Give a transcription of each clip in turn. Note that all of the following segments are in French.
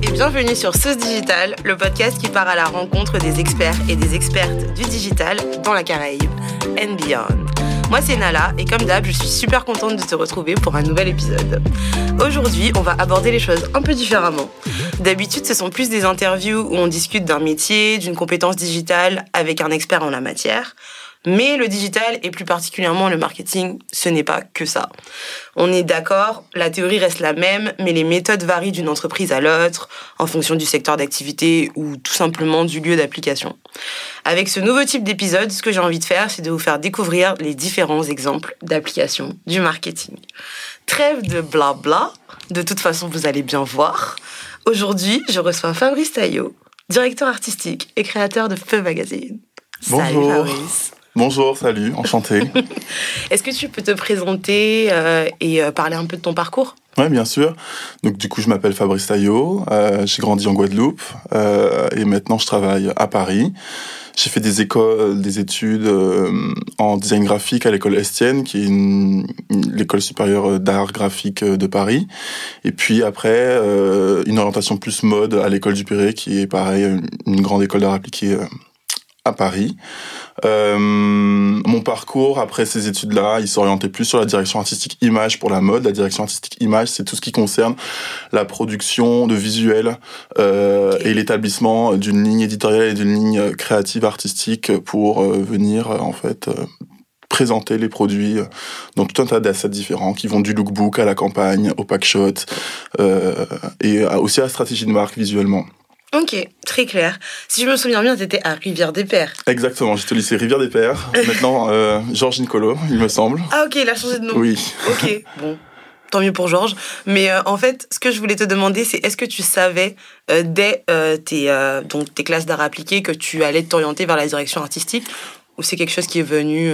Et bienvenue sur Sauce Digital, le podcast qui part à la rencontre des experts et des expertes du digital dans la Caraïbe and beyond. Moi c'est Nala et comme d'hab je suis super contente de te retrouver pour un nouvel épisode. Aujourd'hui on va aborder les choses un peu différemment. D'habitude ce sont plus des interviews où on discute d'un métier, d'une compétence digitale avec un expert en la matière. Mais le digital et plus particulièrement le marketing, ce n'est pas que ça. On est d'accord, la théorie reste la même, mais les méthodes varient d'une entreprise à l'autre, en fonction du secteur d'activité ou tout simplement du lieu d'application. Avec ce nouveau type d'épisode, ce que j'ai envie de faire, c'est de vous faire découvrir les différents exemples d'application du marketing. Trêve de blabla, de toute façon vous allez bien voir. Aujourd'hui, je reçois Fabrice Taillot, directeur artistique et créateur de Feu Magazine. Bonjour. Salut Fabrice. Bonjour, salut, enchanté. Est-ce que tu peux te présenter euh, et euh, parler un peu de ton parcours? Oui, bien sûr. Donc du coup, je m'appelle Fabrice Taillot, euh, j'ai grandi en Guadeloupe et maintenant je travaille à Paris. J'ai fait des écoles, des études en design graphique à l'école Estienne, qui est l'école supérieure d'art graphique de Paris. Et puis après, une orientation plus mode à l'école du Péré, qui est pareil, une grande école d'art appliqué à Paris. Euh, mon parcours après ces études-là, il s'orientait plus sur la direction artistique image pour la mode. La direction artistique image, c'est tout ce qui concerne la production de visuels euh, et l'établissement d'une ligne éditoriale et d'une ligne créative artistique pour euh, venir euh, en fait euh, présenter les produits dans tout un tas d'assets différents qui vont du lookbook à la campagne, au packshot et aussi à la stratégie de marque visuellement. Ok, très clair. Si je me souviens bien, tu étais à Rivière des Pères. Exactement, j'étais au lycée Rivière des Pères. Maintenant, euh, Georges Nicolo, il me semble. Ah ok, il a changé de nom. Oui. Ok, bon. Tant mieux pour Georges. Mais euh, en fait, ce que je voulais te demander, c'est est-ce que tu savais euh, dès tes, donc, tes classes d'art appliqué que tu allais t'orienter vers la direction artistique? Ou c'est quelque chose qui est venu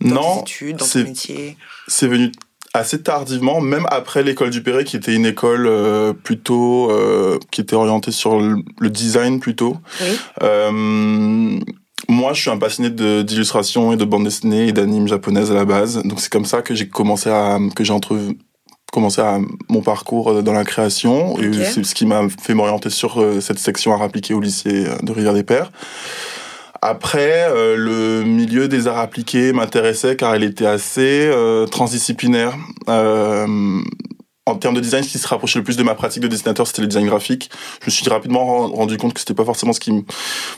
dans non, tes études, dans ton métier? C'est venu assez tardivement, même après l'école du Perret, qui était une école euh, plutôt euh, qui était orientée sur le, design plutôt. Oui. Euh, moi, je suis un passionné d'illustration et de bande dessinée et d'anime japonaise à la base, donc c'est comme ça que j'ai commencé à que j'ai entre commencé à mon parcours dans la création Okay. et c'est ce qui m'a fait m'orienter sur cette section art appliqué au lycée de Rivière des Pères. Après, euh, le milieu des arts appliqués m'intéressait car il était assez euh, transdisciplinaire. Euh, en termes de design, ce qui se rapprochait le plus de ma pratique de dessinateur, c'était le design graphique. Je me suis rapidement rendu compte que c'était pas forcément ce qui,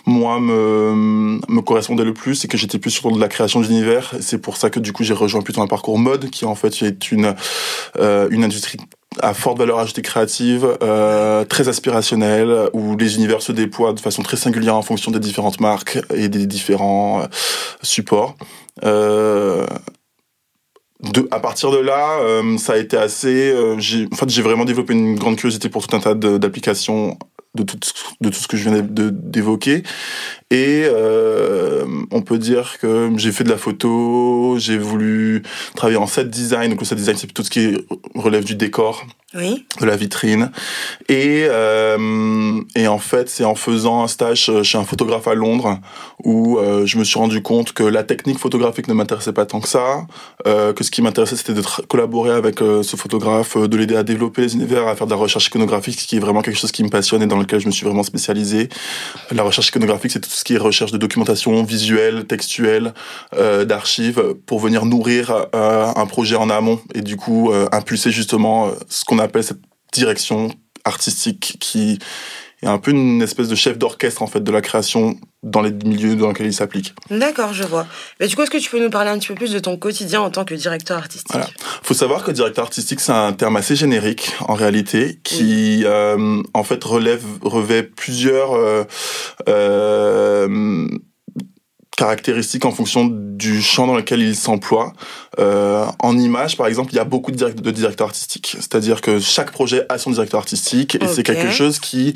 moi, me, me correspondait le plus et que j'étais plus sur de la création d'univers. C'est pour ça que, du coup, j'ai rejoint plutôt un parcours mode qui, en fait, est une, euh, une industrie à forte valeur ajoutée créative, euh, très aspirationnelle, où les univers se déploient de façon très singulière en fonction des différentes marques et des différents euh, supports. Euh, de, à partir de là, euh, ça a été assez. Euh, j'ai, en fait, j'ai vraiment développé une grande curiosité pour tout un tas d'applications de tout, de tout ce que je viens d'évoquer. Et euh, on peut dire que j'ai fait de la photo, j'ai voulu travailler en set design. Donc le set design, c'est tout ce qui relève du décor, Oui. de la vitrine. Et, euh, et en fait, c'est en faisant un stage chez un photographe à Londres où euh, je me suis rendu compte que la technique photographique ne m'intéressait pas tant que ça, euh, que ce qui m'intéressait, c'était de collaborer avec euh, ce photographe, euh, de l'aider à développer les univers, à faire de la recherche iconographique, ce qui est vraiment quelque chose qui me passionne et dans lequel je me suis vraiment spécialisé. La recherche iconographique, c'est tout ce qui est recherche de documentation visuelle, textuelle, euh, d'archives, pour venir nourrir euh, un projet en amont et du coup euh, impulser justement euh, ce qu'on appelle cette direction artistique qui est un peu une espèce de chef d'orchestre en fait de la création dans les milieux dans lesquels il s'applique. D'accord, je vois. Mais du coup, est-ce que tu peux nous parler un petit peu plus de ton quotidien en tant que directeur artistique? Voilà. Faut savoir que directeur artistique c'est un terme assez générique en réalité qui euh, en fait relève revêt plusieurs euh, euh, caractéristiques en fonction du champ dans lequel il s'emploie. Euh, en image, par exemple, il y a beaucoup de, direct- de directeurs artistiques. C'est-à-dire que chaque projet a son directeur artistique et c'est quelque chose qui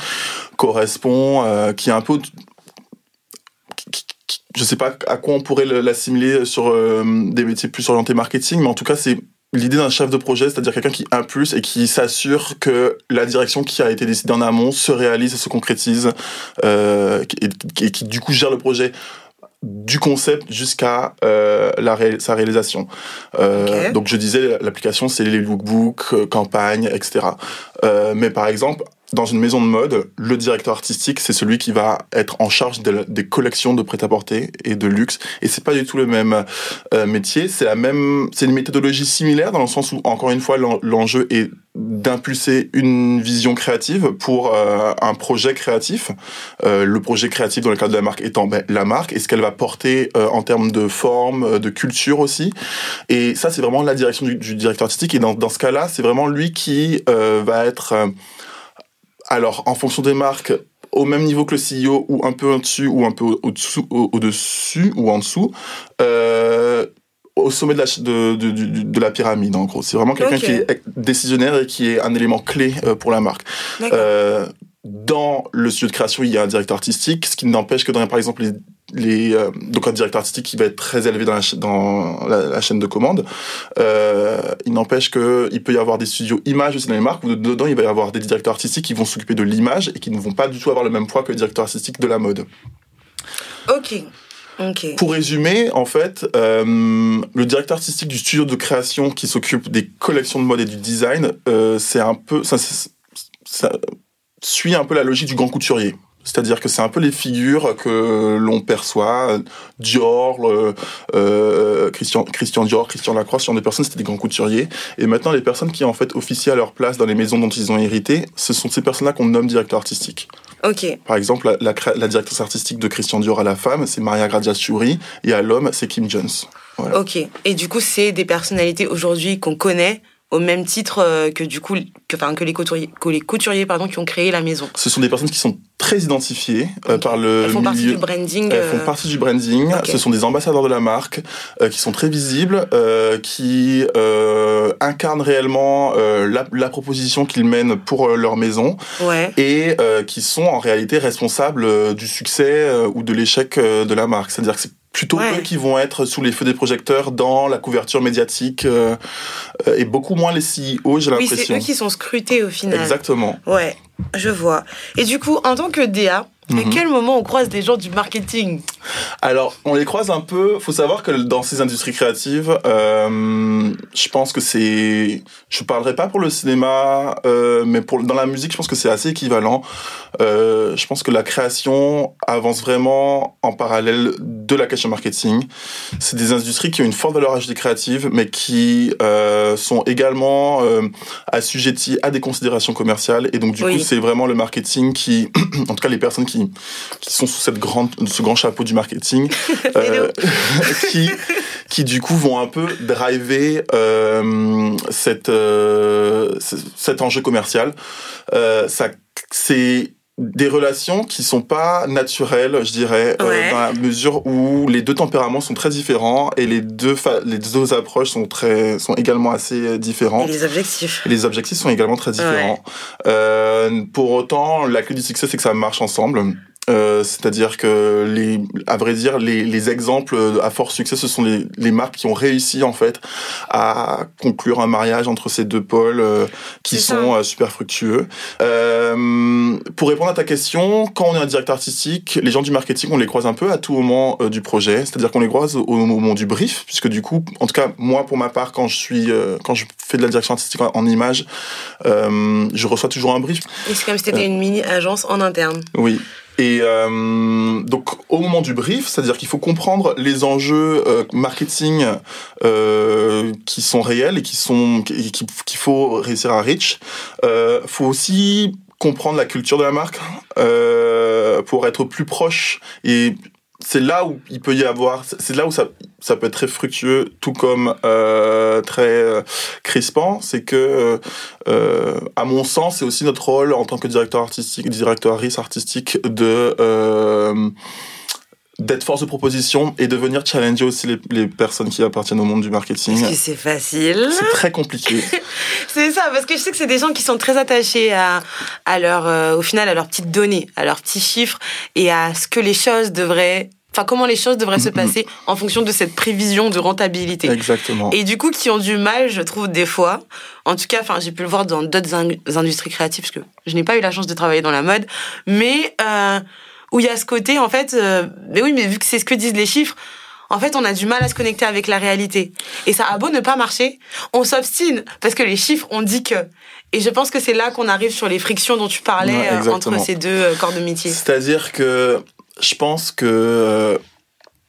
correspond, euh, qui est un peu je sais pas à quoi on pourrait le- l'assimiler sur euh, des métiers plus orientés marketing, mais en tout cas, c'est l'idée d'un chef de projet, c'est-à-dire quelqu'un qui impulse et qui s'assure que la direction qui a été décidée en amont se réalise et se concrétise, euh, et, et qui du coup gère le projet du concept jusqu'à euh, la sa réalisation. Euh, Donc je disais, l'application, c'est les lookbooks, euh, campagnes, etc. Euh, mais par exemple, dans une maison de mode, le directeur artistique, c'est celui qui va être en charge des collections de prêt-à-porter et de luxe. Et c'est pas du tout le même euh, métier. C'est la même, c'est une méthodologie similaire dans le sens où, encore une fois, l'enjeu est d'impulser une vision créative pour euh, un projet créatif. Euh, le projet créatif dans le cadre de la marque étant ben, la marque et ce qu'elle va porter en termes de forme, de culture aussi. Et ça, c'est vraiment la direction du, du directeur artistique. Et dans, dans ce cas-là, c'est vraiment lui qui va être alors, en fonction des marques, au même niveau que le CEO ou un peu au-dessus ou un peu au-dessous, au-dessus ou en dessous, euh, au sommet de la, de, de, de, la pyramide, en gros. C'est vraiment quelqu'un qui est décisionnaire et qui est un élément clé euh, pour la marque. Euh, dans le studio de création, il y a un directeur artistique, ce qui n'empêche que dans, par exemple, les les, euh, donc un directeur artistique qui va être très élevé dans la, dans la, chaîne de commande. Euh, il n'empêche qu'il peut y avoir des studios images aussi dans les marques où dedans il va y avoir des directeurs artistiques qui vont s'occuper de l'image et qui ne vont pas du tout avoir le même poids que le directeur artistique de la mode. Ok. Okay. Pour résumer, en fait, euh, le directeur artistique du studio de création qui s'occupe des collections de mode et du design, c'est un peu, ça, ça, suit un peu la logique du grand couturier. C'est-à-dire que c'est un peu les figures que l'on perçoit. Dior, euh, Christian, Christian Dior, Christian Lacroix, ce genre de personnes, c'était des grands couturiers. Et maintenant, les personnes qui en fait officient à leur place dans les maisons dont ils ont hérité, ce sont ces personnes-là qu'on nomme directeurs artistiques. Ok. Par exemple, la, la, directrice artistique de Christian Dior à la femme, c'est Maria Grazia-Chiuri, et à l'homme, c'est Kim Jones. Ok. Et du coup, c'est des personnalités aujourd'hui qu'on connaît au même titre euh, que du coup que, enfin, que les couturiers, que les couturiers pardon, qui ont créé la maison. Ce sont des personnes qui sont très identifiées euh, par le Elles font partie du branding. Elles font euh, partie du branding. Ce sont des ambassadeurs de la marque qui sont très visibles, qui incarnent réellement la, la, proposition qu'ils mènent pour leur maison ouais. et qui sont en réalité responsables du succès ou de l'échec de la marque. C'est-à-dire que c'est plutôt eux qui vont être sous les feux des projecteurs dans la couverture médiatique euh, euh, et beaucoup moins les CEO, j'ai l'impression. Oui, c'est eux qui sont scrutés au final. Exactement. Ouais, je vois. Et du coup, en tant que DA, à mhm. quel moment on croise des gens du marketing? Alors, on les croise un peu. Faut savoir que dans ces industries créatives, euh, je pense que c'est. Je parlerai pas pour le cinéma, euh, mais pour dans la musique, je pense que c'est assez équivalent. Euh, je pense que la création avance vraiment en parallèle de la question marketing. C'est des industries qui ont une forte valeur ajoutée créative, mais qui sont également assujetties à des considérations commerciales. Et donc, du coup, c'est vraiment le marketing qui, en tout cas, les personnes qui qui, sont sous cette grande, ce grand chapeau du marketing, euh, qui, qui du coup vont un peu driver euh, cette, euh, cet enjeu commercial. Euh, ça, c'est des relations qui sont pas naturelles, je dirais, euh, dans la mesure où les deux tempéraments sont très différents et les deux les deux approches sont très sont également assez différentes. Et les objectifs. les objectifs sont également très différents. Euh, pour autant, la clé du succès c'est que ça marche ensemble. Euh, c'est-à-dire que les, à vrai dire, les, les, exemples à fort succès, ce sont les, les, marques qui ont réussi en fait à conclure un mariage entre ces deux pôles euh, qui sont euh, super fructueux. Euh, pour répondre à ta question, quand on est un directeur artistique, les gens du marketing, on les croise un peu à tout moment du projet, c'est-à-dire qu'on les croise au, moment du brief, puisque du coup, en tout cas moi pour ma part, quand je suis, quand je fais de la direction artistique en, en image, je reçois toujours un brief. Et c'est comme si c'était une mini agence en interne. Oui. Et euh, donc au moment du brief, c'est-à-dire qu'il faut comprendre les enjeux euh, marketing euh, qui sont réels et qui sont qu'il faut réussir à reach. Euh, faut aussi comprendre la culture de la marque euh, pour être plus proche et c'est là où il peut y avoir, c'est là où ça, ça peut être très fructueux, tout comme euh, très euh, crispant. C'est que, euh, euh, à mon sens, c'est aussi notre rôle en tant que directeur artistique, directeur artistique de euh, d'être force de proposition et de venir challenger aussi les, les, personnes qui appartiennent au monde du marketing. Est-ce que c'est facile C'est très compliqué. c'est ça, parce que je sais que c'est des gens qui sont très attachés à, à leur, euh, au final, à leurs petites données, à leurs petits chiffres et à ce que les choses devraient enfin comment les choses devraient se passer en fonction de cette prévision de rentabilité. Exactement. Et du coup, qui ont du mal, je trouve des fois. En tout cas, enfin, j'ai pu le voir dans d'autres industries créatives parce que je n'ai pas eu la chance de travailler dans la mode, mais euh, où il y a ce côté, en fait, euh, mais oui, mais vu que c'est ce que disent les chiffres, en fait, on a du mal à se connecter avec la réalité. Et ça a beau ne pas marcher, on s'obstine parce que les chiffres ont dit que. Et je pense que c'est là qu'on arrive sur les frictions dont tu parlais euh, entre ces deux euh, corps de métier. C'est-à-dire que je pense que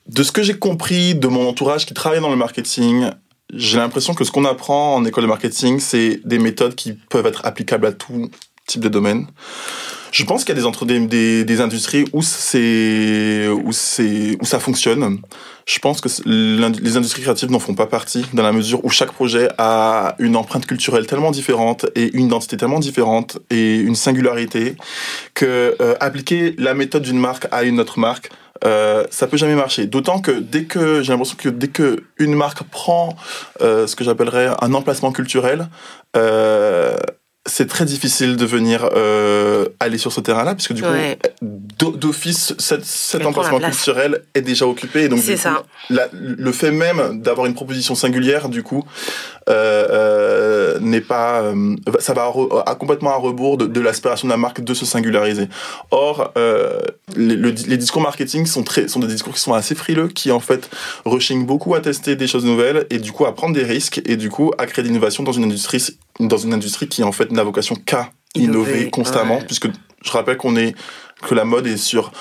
de ce que j'ai compris de mon entourage qui travaille dans le marketing, j'ai l'impression que ce qu'on apprend en école de marketing, c'est des méthodes qui peuvent être applicables à tout type de domaine. Je pense qu'il y a des, entre des, des, des industries où c'est où c'est où ça fonctionne. Je pense que les industries créatives n'en font pas partie dans la mesure où chaque projet a une empreinte culturelle tellement différente et une identité tellement différente et une singularité que euh, appliquer la méthode d'une marque à une autre marque euh, ça peut jamais marcher. D'autant que dès que j'ai l'impression que dès que une marque prend euh, ce que j'appellerais un emplacement culturel, euh, c'est très difficile de venir euh, aller sur ce terrain-là, puisque du coup, d'office, cet, emplacement culturel est déjà occupé. Et donc, du coup, le fait même d'avoir une proposition singulière, du coup, euh, euh, n'est pas, euh, ça va à, complètement à rebours de, de l'aspiration de la marque de se singulariser. Or, euh, les, les, discours marketing sont très, sont des discours qui sont assez frileux, qui en fait rushing beaucoup à tester des choses nouvelles et du coup à prendre des risques et du coup à créer de l'innovation dans une industrie, dans une industrie qui en fait n'a vocation qu'à innover, constamment, puisque je rappelle qu'on est que la mode est sur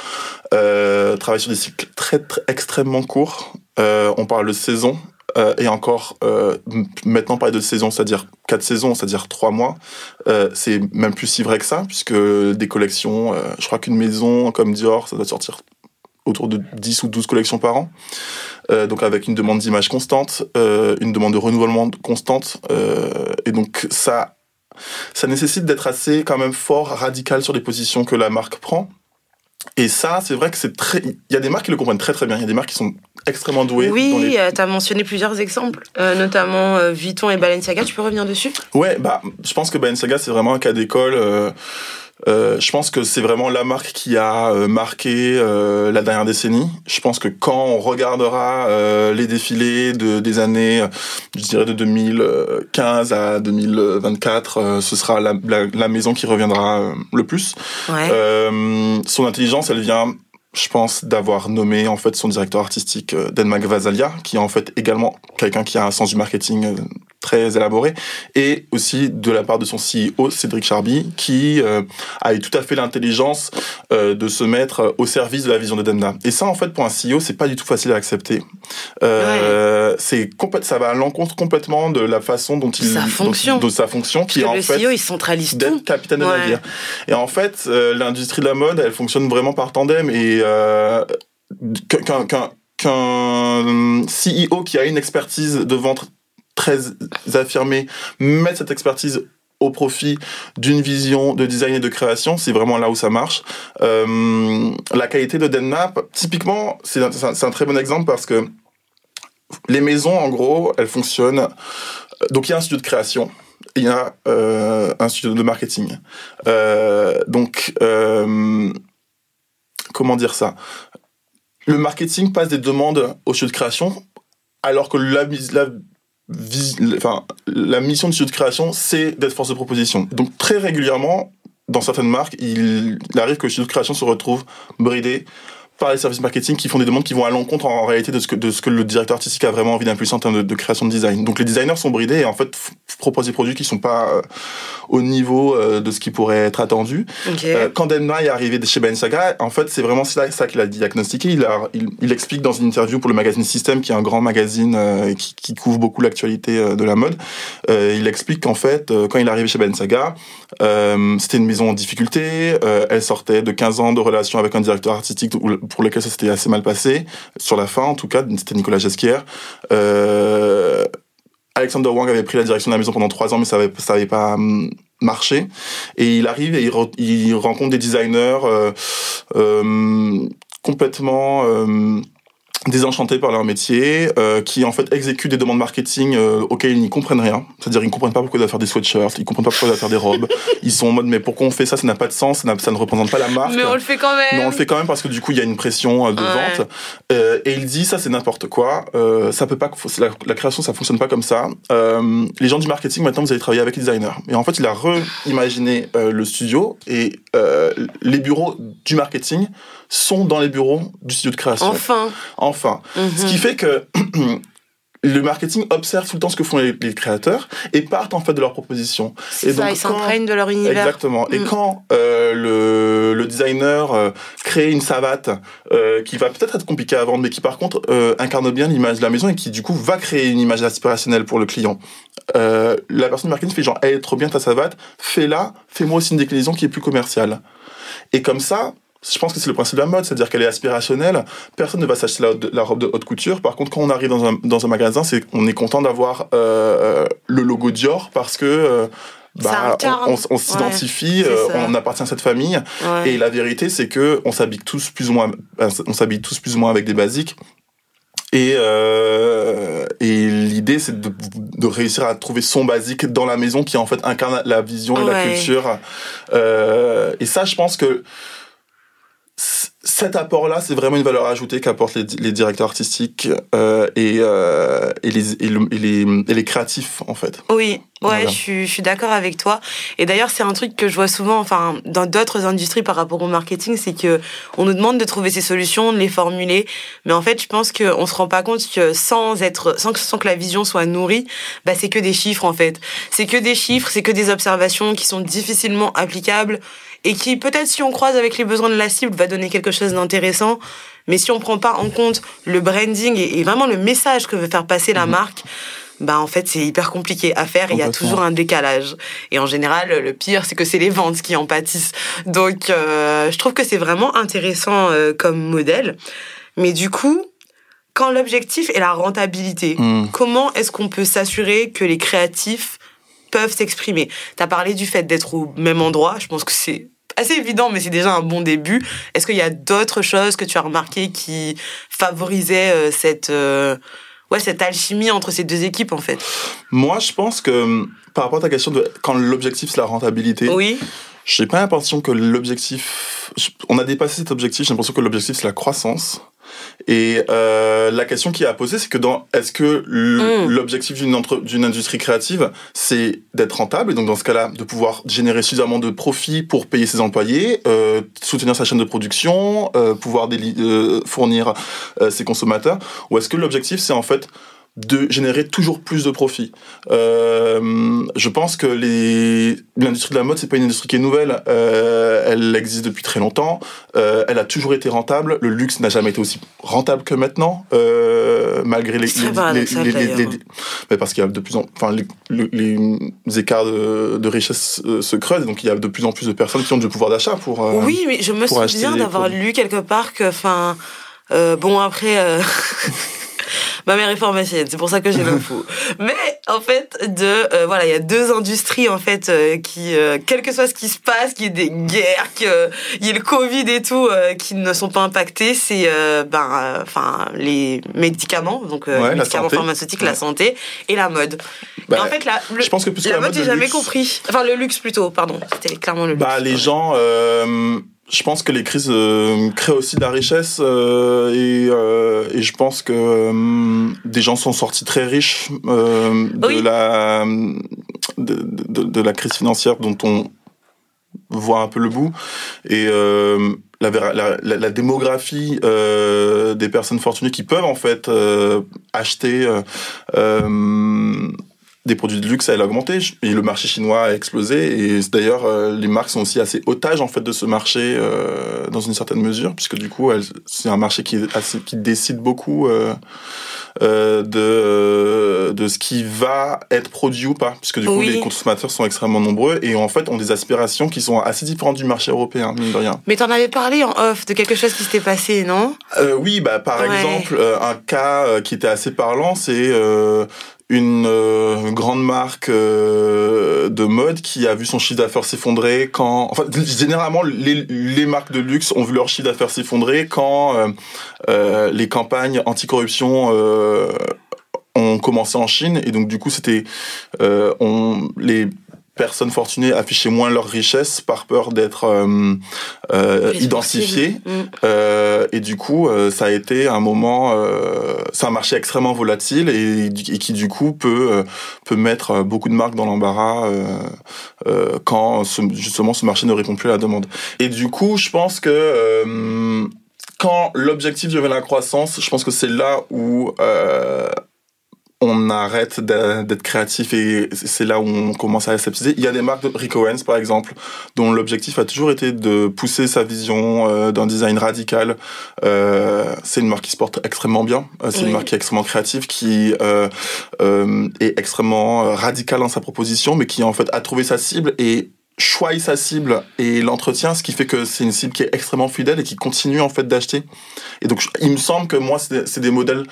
euh, sur des cycles très, très extrêmement courts. Euh, on parle de saison euh, et encore euh, maintenant parler de saison, c'est-à-dire quatre saisons, c'est-à-dire trois mois, c'est même plus si vrai que ça, puisque des collections, je crois qu'une maison comme Dior, ça doit sortir autour de 10 ou 12 collections par an. donc avec une demande d'image constante, une demande de renouvellement constante. et donc ça, ça nécessite d'être assez quand même fort, radical sur les positions que la marque prend. Et ça, c'est vrai que c'est très. Il y a des marques qui le comprennent très très bien. Il y a des marques qui sont extrêmement douées. Oui, euh, tu as mentionné plusieurs exemples, euh, notamment euh, Vuitton et Balenciaga. Tu peux revenir dessus? Ouais, bah, je pense que Balenciaga, c'est vraiment un cas d'école. Euh, je pense que c'est vraiment la marque qui a euh, marqué euh, la dernière décennie. Je pense que quand on regardera les défilés de, des années, je dirais de 2015 à 2024, ce sera la, la, la, maison qui reviendra le plus. Ouais. son intelligence, elle vient je pense d'avoir nommé en fait son directeur artistique Denmark Vasalia, qui est en fait également quelqu'un qui a un sens du marketing très élaboré, et aussi de la part de son CEO, Cédric Charby, qui euh, a eu tout à fait l'intelligence euh, de se mettre au service de la vision de Demna. Et ça, en fait, pour un CEO, c'est pas du tout facile à accepter. Euh, C'est ça va à l'encontre complètement de la façon dont il, sa fonction, de sa fonction, qui est en le fait CEO, il centralise d'être capitaine de navire. Et en fait, euh, l'industrie de la mode, elle fonctionne vraiment par tandem et qu'un qu'un CEO qui a une expertise de vente très affirmé, mettre cette expertise au profit d'une vision de design et de création, c'est vraiment là où ça marche. Euh, la qualité de Denmap, typiquement, c'est un, un, très bon exemple parce que les maisons, en gros, elles fonctionnent. Donc il y a un studio de création, il y a euh, un studio de marketing. Euh, donc, euh, comment dire ça? Le marketing passe des demandes au studio de création, alors que la, la enfin, la mission du studio de création, c'est d'être force de proposition. Donc très régulièrement, dans certaines marques, il, arrive que le studio de création se retrouve bridé par les services marketing qui font des demandes qui vont à l'encontre en réalité de ce que, de ce que le directeur artistique a vraiment envie d'impulser en termes de, de, création de design. Donc les designers sont bridés et en fait proposent des produits qui sont pas euh, au niveau euh, de ce qui pourrait être attendu. Okay. Euh, quand Denma est arrivé chez Ben Saga, en fait c'est vraiment ça, ça qu'il a diagnostiqué. Il, a, il, il, explique dans une interview pour le magazine System, qui est un grand magazine euh, qui, qui, couvre beaucoup l'actualité euh, de la mode. il explique qu'en fait quand il est arrivé chez Ben Saga, c'était une maison en difficulté. elle sortait de 15 ans de relation avec un directeur artistique pour lequel ça s'était assez mal passé. Sur la fin, en tout cas, c'était Nicolas Gesquière. Euh, Alexander Wang avait pris la direction de la maison pendant trois ans, mais ça avait, ça avait pas hum, marché. Et il arrive et il, re, il rencontre des designers euh, euh, complètement euh, désenchantés par leur métier, euh, qui en fait exécutent des demandes marketing euh, auxquelles ils n'y comprennent rien. C'est-à-dire ils ne comprennent pas pourquoi ils doivent faire des sweatshirts, ils comprennent pas pourquoi ils doivent faire des robes. ils sont en mode mais pourquoi on fait ça? Ça n'a pas de sens, ça, ne représente pas la marque. Mais on le fait quand même. Mais on le fait quand même parce que du coup il y a une pression euh, de Ouais. vente. Euh, et il dit ça c'est n'importe quoi. Ça peut pas. La, la création ça fonctionne pas comme ça. Les gens du marketing maintenant vous allez travailler avec les designers. Et en fait il a reimaginé le studio et les bureaux du marketing sont dans les bureaux du studio de création. Enfin. Enfin. Mhm. Ce qui fait que le marketing observe tout le temps ce que font les, les créateurs et partent en fait de leurs propositions. C'est et ça, donc, ils s'imprègnent de leur univers. Exactement. Et Mm. quand euh, le, le designer euh, crée une savate euh, qui va peut-être être compliquée à vendre, mais qui par contre incarne bien l'image de la maison et qui du coup va créer une image aspirationnelle pour le client, la personne du marketing fait genre, elle est trop bien ta savate, fais-la, fais-moi aussi une déclinaison qui est plus commerciale. Et comme ça, je pense que c'est le principe de la mode, c'est-à-dire qu'elle est aspirationnelle. Personne ne va s'acheter la, la robe de haute couture. Par contre, quand on arrive dans un, dans un magasin, c'est on est content d'avoir euh, le logo Dior parce que euh, bah, on, on- on s'identifie, euh, on appartient à cette famille. Ouais. Et la vérité, c'est que on s'habille tous plus ou moins, on s'habille tous plus ou moins avec des basiques. Et, euh, et l'idée, c'est de, de réussir à trouver son basique dans la maison qui en fait incarne la vision et la culture. Euh, et ça, je pense que cet apport-là, c'est vraiment une valeur ajoutée qu'apportent les, les directeurs artistiques euh, et, euh, et, les, et, le- et les, et les créatifs, en fait. Oui, ouais, je suis, je suis d'accord avec toi. Et d'ailleurs, c'est un truc que je vois souvent, enfin, dans d'autres industries par rapport au marketing, c'est que on nous demande de trouver ces solutions, de les formuler, mais en fait, je pense qu'on se rend pas compte que sans être, sans que, sans que la vision soit nourrie, bah, c'est que des chiffres en fait. C'est que des chiffres, c'est que des observations qui sont difficilement applicables et qui, peut-être, si on croise avec les besoins de la cible, va donner quelque chose d'intéressant. Mais si on prend pas en compte le branding et, et vraiment le message que veut faire passer la marque, bah en fait c'est hyper compliqué à faire. Il y a toujours un décalage. Et en général, le pire c'est que c'est les ventes qui en pâtissent. Donc euh, je trouve que c'est vraiment intéressant euh, comme modèle. Mais du coup, quand l'objectif est la rentabilité, Mm. comment est-ce qu'on peut s'assurer que les créatifs peuvent s'exprimer? T'as parlé du fait d'être au même endroit. Je pense que c'est assez évident, mais c'est déjà un bon début. Est-ce qu'il y a d'autres choses que tu as remarquées qui favorisaient euh, cette euh, ouais cette alchimie entre ces deux équipes en fait? Moi, je pense que hum, par rapport à ta question de quand l'objectif c'est la rentabilité, Oui. j'ai pas l'impression que l'objectif, je- on a dépassé cet objectif. J'ai l'impression que l'objectif c'est la croissance. Et euh, la question qui est à poser, c'est que dans est-ce que Mm. l'objectif d'une d'une industrie créative, c'est d'être rentable? Et donc dans ce cas-là de pouvoir générer suffisamment de profits pour payer ses employés, euh, soutenir sa chaîne de production, euh, pouvoir euh, fournir ses consommateurs, ou est-ce que l'objectif c'est en fait de générer toujours plus de profits. Euh, je pense que les l'industrie de la mode c'est pas une industrie qui est nouvelle. Euh, elle existe depuis très longtemps. Euh, elle a toujours été rentable. Le luxe n'a jamais été aussi rentable que maintenant, euh, malgré les, très paradoxal, d'ailleurs. mais parce qu'il y a de plus en enfin les, le- les écarts de, de richesse euh, se creusent. Donc il y a de plus en plus de personnes qui ont du pouvoir d'achat pour. euh, Oui, mais je me souviens d'avoir lu quelque part que, enfin, euh, bon après, euh, ma mère est pharmacienne, c'est pour ça que j'ai l'info. Mais en fait, de euh, voilà, il y a deux industries en fait euh, qui, euh, quel que soit ce qui se passe, qu'il y ait des guerres, qu'il y ait le Covid et tout, euh, qui ne sont pas impactés, c'est euh, ben, euh, enfin les médicaments, donc euh, Ouais, les médicaments santé. pharmaceutiques, la santé et la mode. bah, en fait, la, le- je pense que plus que la la mode, mode, j'ai jamais luxe- compris. Enfin, le luxe plutôt, pardon. C'était clairement le luxe. Bah, les gens, euh, je pense que les crises euh, créent aussi de la richesse euh, et, euh, et je pense que euh, des gens sont sortis très riches euh, de, Oui. la, de, de, de la crise financière dont on voit un peu le bout et euh, la, la, la, démographie euh, des personnes fortunées qui peuvent en fait euh, acheter des produits de luxe, elle a augmenté et le marché chinois a explosé. Et d'ailleurs, euh, les marques sont aussi assez otages en fait de ce marché euh, dans une certaine mesure, puisque du coup, c'est un marché qui, est assez, qui décide beaucoup euh, de, de ce qui va être produit ou pas, puisque du coup, les consommateurs sont extrêmement nombreux et en fait ont des aspirations qui sont assez différentes du marché européen, mine de rien. Mais t'en avais parlé en off de quelque chose qui s'était passé, non? Oui, bah par Ouais. exemple, un cas qui était assez parlant, c'est euh, une grande marque euh, de mode qui a vu son chiffre d'affaires s'effondrer quand enfin généralement les, les, marques de luxe ont vu leur chiffre d'affaires s'effondrer quand euh, les campagnes anticorruption ont commencé en Chine. Et donc du coup c'était les personnes fortunées affichaient moins leur richesse par peur d'être euh, euh, identifiées. Mm. Euh, et du coup, euh, ça a été un moment, euh, c'est un marché extrêmement volatile et, et, qui du coup peut euh, peut mettre beaucoup de marques dans l'embarras quand ce, justement ce marché ne répond plus à la demande. Et du coup, je pense que quand l'objectif devient la croissance, je pense que c'est là où on arrête d'être créatif et c'est là où on commence à aseptiser. Il y a des marques de Rick Owens, par exemple, dont l'objectif a toujours été de pousser sa vision euh, d'un design radical. Euh, c'est une marque qui se porte extrêmement bien. Euh, c'est une marque qui est extrêmement créative, qui euh, euh, est extrêmement radicale dans sa proposition, mais qui en fait a trouvé sa cible et choisit sa cible et l'entretien, ce qui fait que c'est une cible qui est extrêmement fidèle et qui continue en fait d'acheter. Et donc, il me semble que moi, c'est des modèles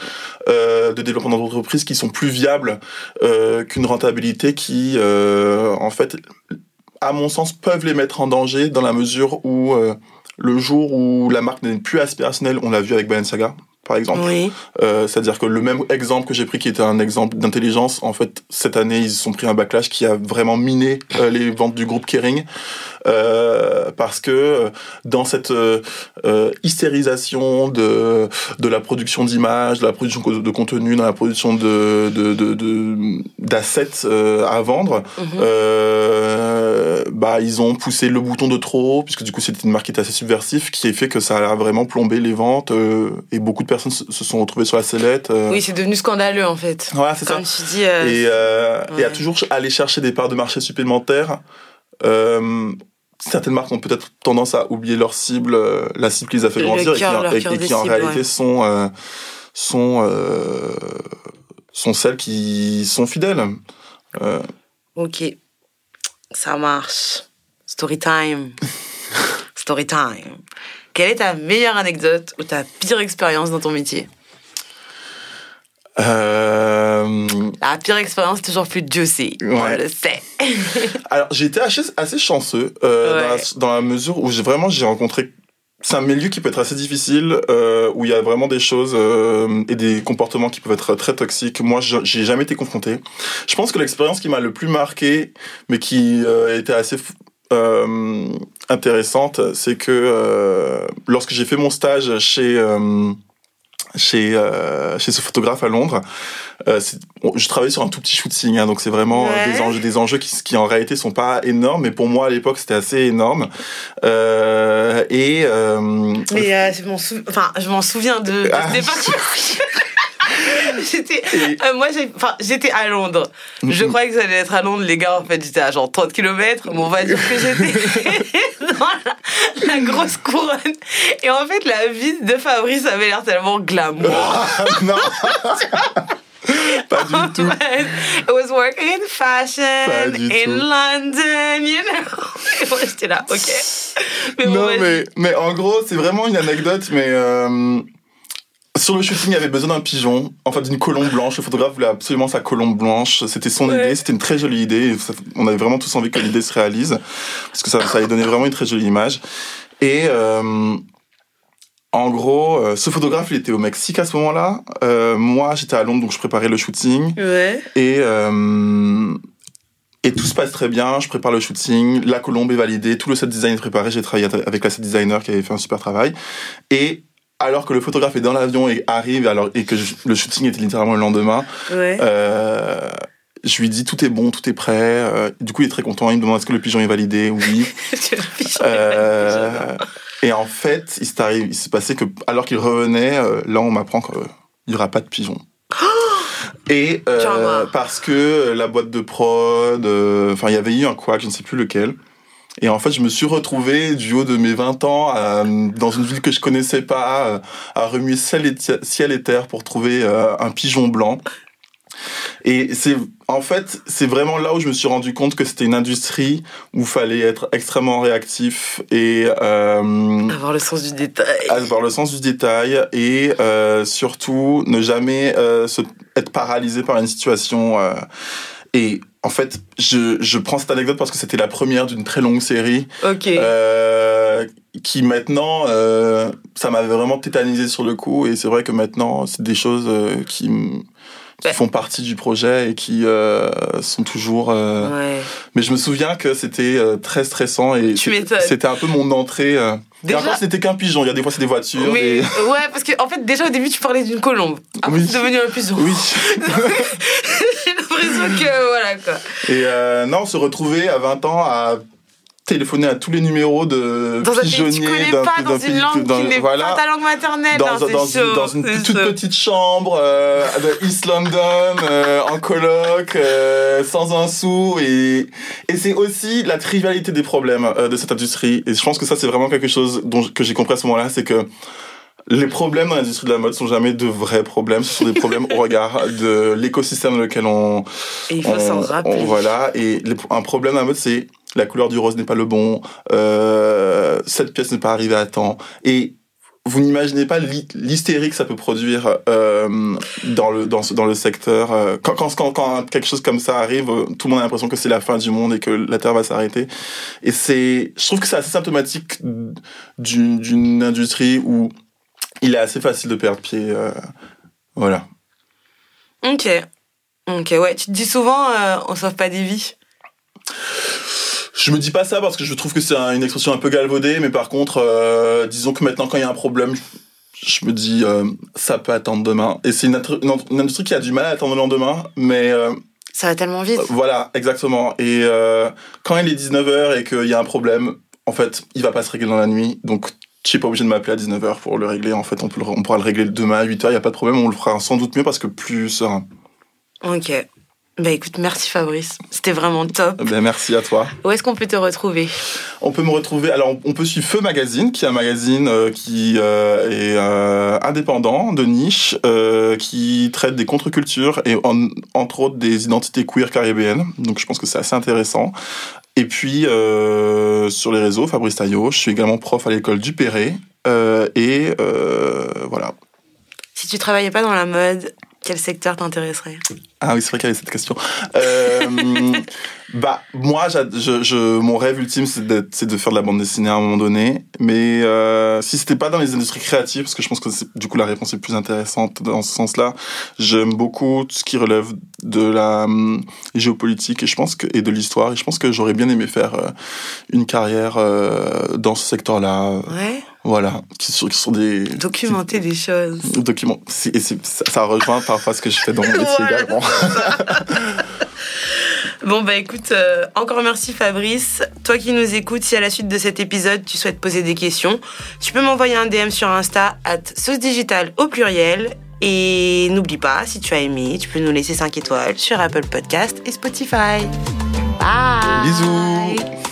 euh, de développement d'entreprise qui sont plus viables euh, qu'une rentabilité qui, euh, en fait, à mon sens, peuvent les mettre en danger dans la mesure où euh, le jour où la marque n'est plus aspirationnelle, on l'a vu avec Balenciaga, par exemple. Oui. Euh, C'est-à-dire que le même exemple que j'ai pris, qui était un exemple d'intelligence, en fait, cette année, ils ont pris un backlash qui a vraiment miné euh, les ventes du groupe Kering. Euh, parce que euh, dans cette euh, hystérisation de, de la production d'images, de la production de contenu, dans la production de, de, de, d'assets à vendre, mm-hmm. bah, ils ont poussé le bouton de trop, puisque du coup, c'était une marque qui était assez subversive, qui a fait que ça a vraiment plombé les ventes et beaucoup de personnes se sont retrouvées sur la sellette. Oui, c'est devenu scandaleux en fait. Voilà, c'est ça. dis, et, ouais. et à toujours aller chercher des parts de marché supplémentaires. Euh, certaines marques ont peut-être tendance à oublier leur cible, euh, la cible qui les a fait grandir et qui, et, qui en réalité ouais. sont euh, sont euh, sont celles qui sont fidèles. Ok, ça marche. Story time. Story time. Quelle est ta meilleure anecdote ou ta pire expérience dans ton métier? Euh... La pire expérience est toujours plus juicy, ouais. on le sait. Alors j'ai été assez, chanceux euh, ouais. dans, la, dans, la, mesure où vraiment j'ai rencontré. C'est un milieu qui peut être assez difficile, euh, où il y a vraiment des choses euh, et des comportements qui peuvent être très toxiques. Moi, j'ai jamais été confronté. Je pense que l'expérience qui m'a le plus marqué, mais qui euh, était assez euh, intéressante, c'est que euh, lorsque j'ai fait mon stage chez chez euh, chez ce photographe à Londres. Euh, je travaillais sur un tout petit shooting, hein, donc c'est vraiment ouais. des enjeux des enjeux qui, qui en réalité sont pas énormes, mais pour moi à l'époque c'était assez énorme. Euh, et euh, mais euh, je m'en sou... enfin je m'en souviens de, de ah, j'étais euh, moi j'étais à Londres je croyais que j'allais être à Londres les gars en fait j'étais à genre 30 km mais on va dire que j'étais dans la, la, grosse couronne et en fait la vie de Fabrice avait l'air tellement glamour non pas du tout. It was working in fashion in tout. London, you know. J'étais là, ok. Mais bon, non, mais, mais en gros, c'est vraiment une anecdote, mais euh, sur le shooting, il y avait besoin d'un pigeon, en fait d'une colombe blanche. Le photographe voulait absolument sa colombe blanche. C'était son ouais. idée, c'était une très jolie idée. On avait vraiment tous envie que l'idée se réalise, parce que ça, ça allait donner vraiment une très jolie image. Et euh, en gros, euh, ce photographe, il était au Mexique à ce moment-là. Euh, moi, j'étais à Londres, donc je préparais le shooting. Ouais. Et euh, et tout se passe très bien, je prépare le shooting, la colombe est validée, tout le set design est préparé, j'ai travaillé avec la set designer qui avait fait un super travail. Et alors que le photographe est dans l'avion et arrive alors, et que je, le shooting était littéralement le lendemain, ouais. euh, je lui dis tout est bon, tout est prêt. Euh, du coup, il est très content. Il me demande est-ce que le pigeon est validé? Oui. euh, et en fait, il s'est il s'est passé que alors qu'il revenait, là, on m'apprend qu'il n'y aura pas de pigeon. et parce que la boîte de prod, enfin, il y avait eu un quoi, je ne sais plus lequel. Et en fait, je me suis retrouvé du haut de mes 20 ans à, dans une ville que je connaissais pas, à remuer ciel et, ciel et terre pour trouver euh, un pigeon blanc. Et c'est en fait, c'est vraiment là où je me suis rendu compte que c'était une industrie où il fallait être extrêmement réactif et euh, avoir le sens du détail. Avoir le sens du détail et euh, surtout ne jamais euh, se être paralysé par une situation. euh, et en fait, je, je prends cette anecdote parce que c'était la première d'une très longue série Ok. euh, qui maintenant, euh, ça m'avait vraiment tétanisé sur le coup. Et c'est vrai que maintenant, c'est des choses euh, qui, qui Ouais. font partie du projet et qui euh, sont toujours. euh, Ouais. Mais je me souviens que c'était euh, très stressant et c'était un peu mon entrée. euh. Déjà- c'était qu'un pigeon. Il y a des fois, c'est des voitures. Mais, des- ouais, parce que en fait, déjà au début, tu parlais d'une colombe. Après, Oui. c'est devenu un pigeon. Oui. J'ai l'impression que voilà quoi. Et euh, non, se retrouver à 20 ans à téléphoner à tous les numéros de Dans pays tu pigeonniers connais d'un- pas, dans pays une langue dans- qui n'est voilà. pas ta langue maternelle. dans, hein, dans, une, dans une c'est toute petite chambre euh, de East London euh, en coloc euh, sans un sou et, et c'est aussi la trivialité des problèmes euh, de cette industrie et je pense que ça c'est vraiment quelque chose dont, que j'ai compris à ce moment-là c'est que les problèmes dans l'industrie de la mode sont jamais de vrais problèmes, ce sont des problèmes au regard de l'écosystème dans lequel on, Et il faut s'en rappeler. on- voilà, et les- un problème dans la mode, c'est la couleur du rose n'est pas le bon, euh, cette pièce n'est pas arrivée à temps. Et vous n'imaginez pas l'hy- l'hystérie que ça peut produire euh, dans, le, dans, ce- dans le secteur. euh, Quand, quand, quand, quand quelque chose comme ça arrive, euh, tout le monde a l'impression que c'est la fin du monde et que la Terre va s'arrêter. Et c'est, je trouve que c'est assez symptomatique d'une d'une industrie où il est assez facile de perdre pied. euh, voilà. Ok. Ok, ouais. Tu te dis souvent, euh, on sauve pas des vies. Je me dis pas ça parce que je trouve que c'est un- une expression un peu galvaudée, mais par contre, euh, disons que maintenant, quand il y a un problème, je me dis, euh, ça peut attendre demain. Et c'est une, industrie qui a du mal à attendre le lendemain, mais euh, Ça va tellement vite. voilà, exactement. Et quand il est 19h et qu'il y a un problème, en fait, il va pas se régler dans la nuit, donc je suis pas obligé de m'appeler à 19h pour le régler. En fait, on, peut le- on pourra le régler demain à 8h, il y a pas de problème, on le fera sans doute mieux parce que plus serein. Ok. Bah écoute, merci Fabrice. C'était vraiment top. Ben, merci à toi. Où est-ce qu'on peut te retrouver? On peut me retrouver. Alors, on- peut suivre Feu Magazine, qui est un magazine euh, qui euh, est euh, indépendant, de niche, qui traite des contre-cultures et en- entre autres des identités queer caribéennes. Donc, je pense que c'est assez intéressant. Et puis, euh, sur les réseaux, Fabrice Taillot. Je suis également prof à l'école du Perret. Euh, et euh, voilà. Si tu travaillais pas dans la mode, quel secteur t'intéresserait? Ah oui, c'est vrai qu'il y avait cette question. Euh, bah, moi, je, je, mon rêve ultime, c'est de faire de la bande dessinée à un moment donné. Mais euh, si c'était pas dans les industries créatives, parce que je pense que c'est- du coup la réponse est plus intéressante dans ce sens-là, j'aime beaucoup tout ce qui relève de la hum, géopolitique et je pense que et de l'histoire. Et je pense que j'aurais bien aimé faire euh, une carrière euh, dans ce secteur-là. Ouais. Voilà, qui sont, qui sont des Documenter des choses. documents. C'est- Et ça, ça rejoint parfois ce que je fais dans mon métier Voilà. également. Bon bah écoute, euh, encore merci Fabrice. Toi qui nous écoutes, si à la suite de cet épisode tu souhaites poser des questions, tu peux m'envoyer un DM sur Insta at sauce digital au pluriel. Et n'oublie pas, si tu as aimé, tu peux nous laisser 5 étoiles sur Apple Podcast et Spotify. Bye Bisous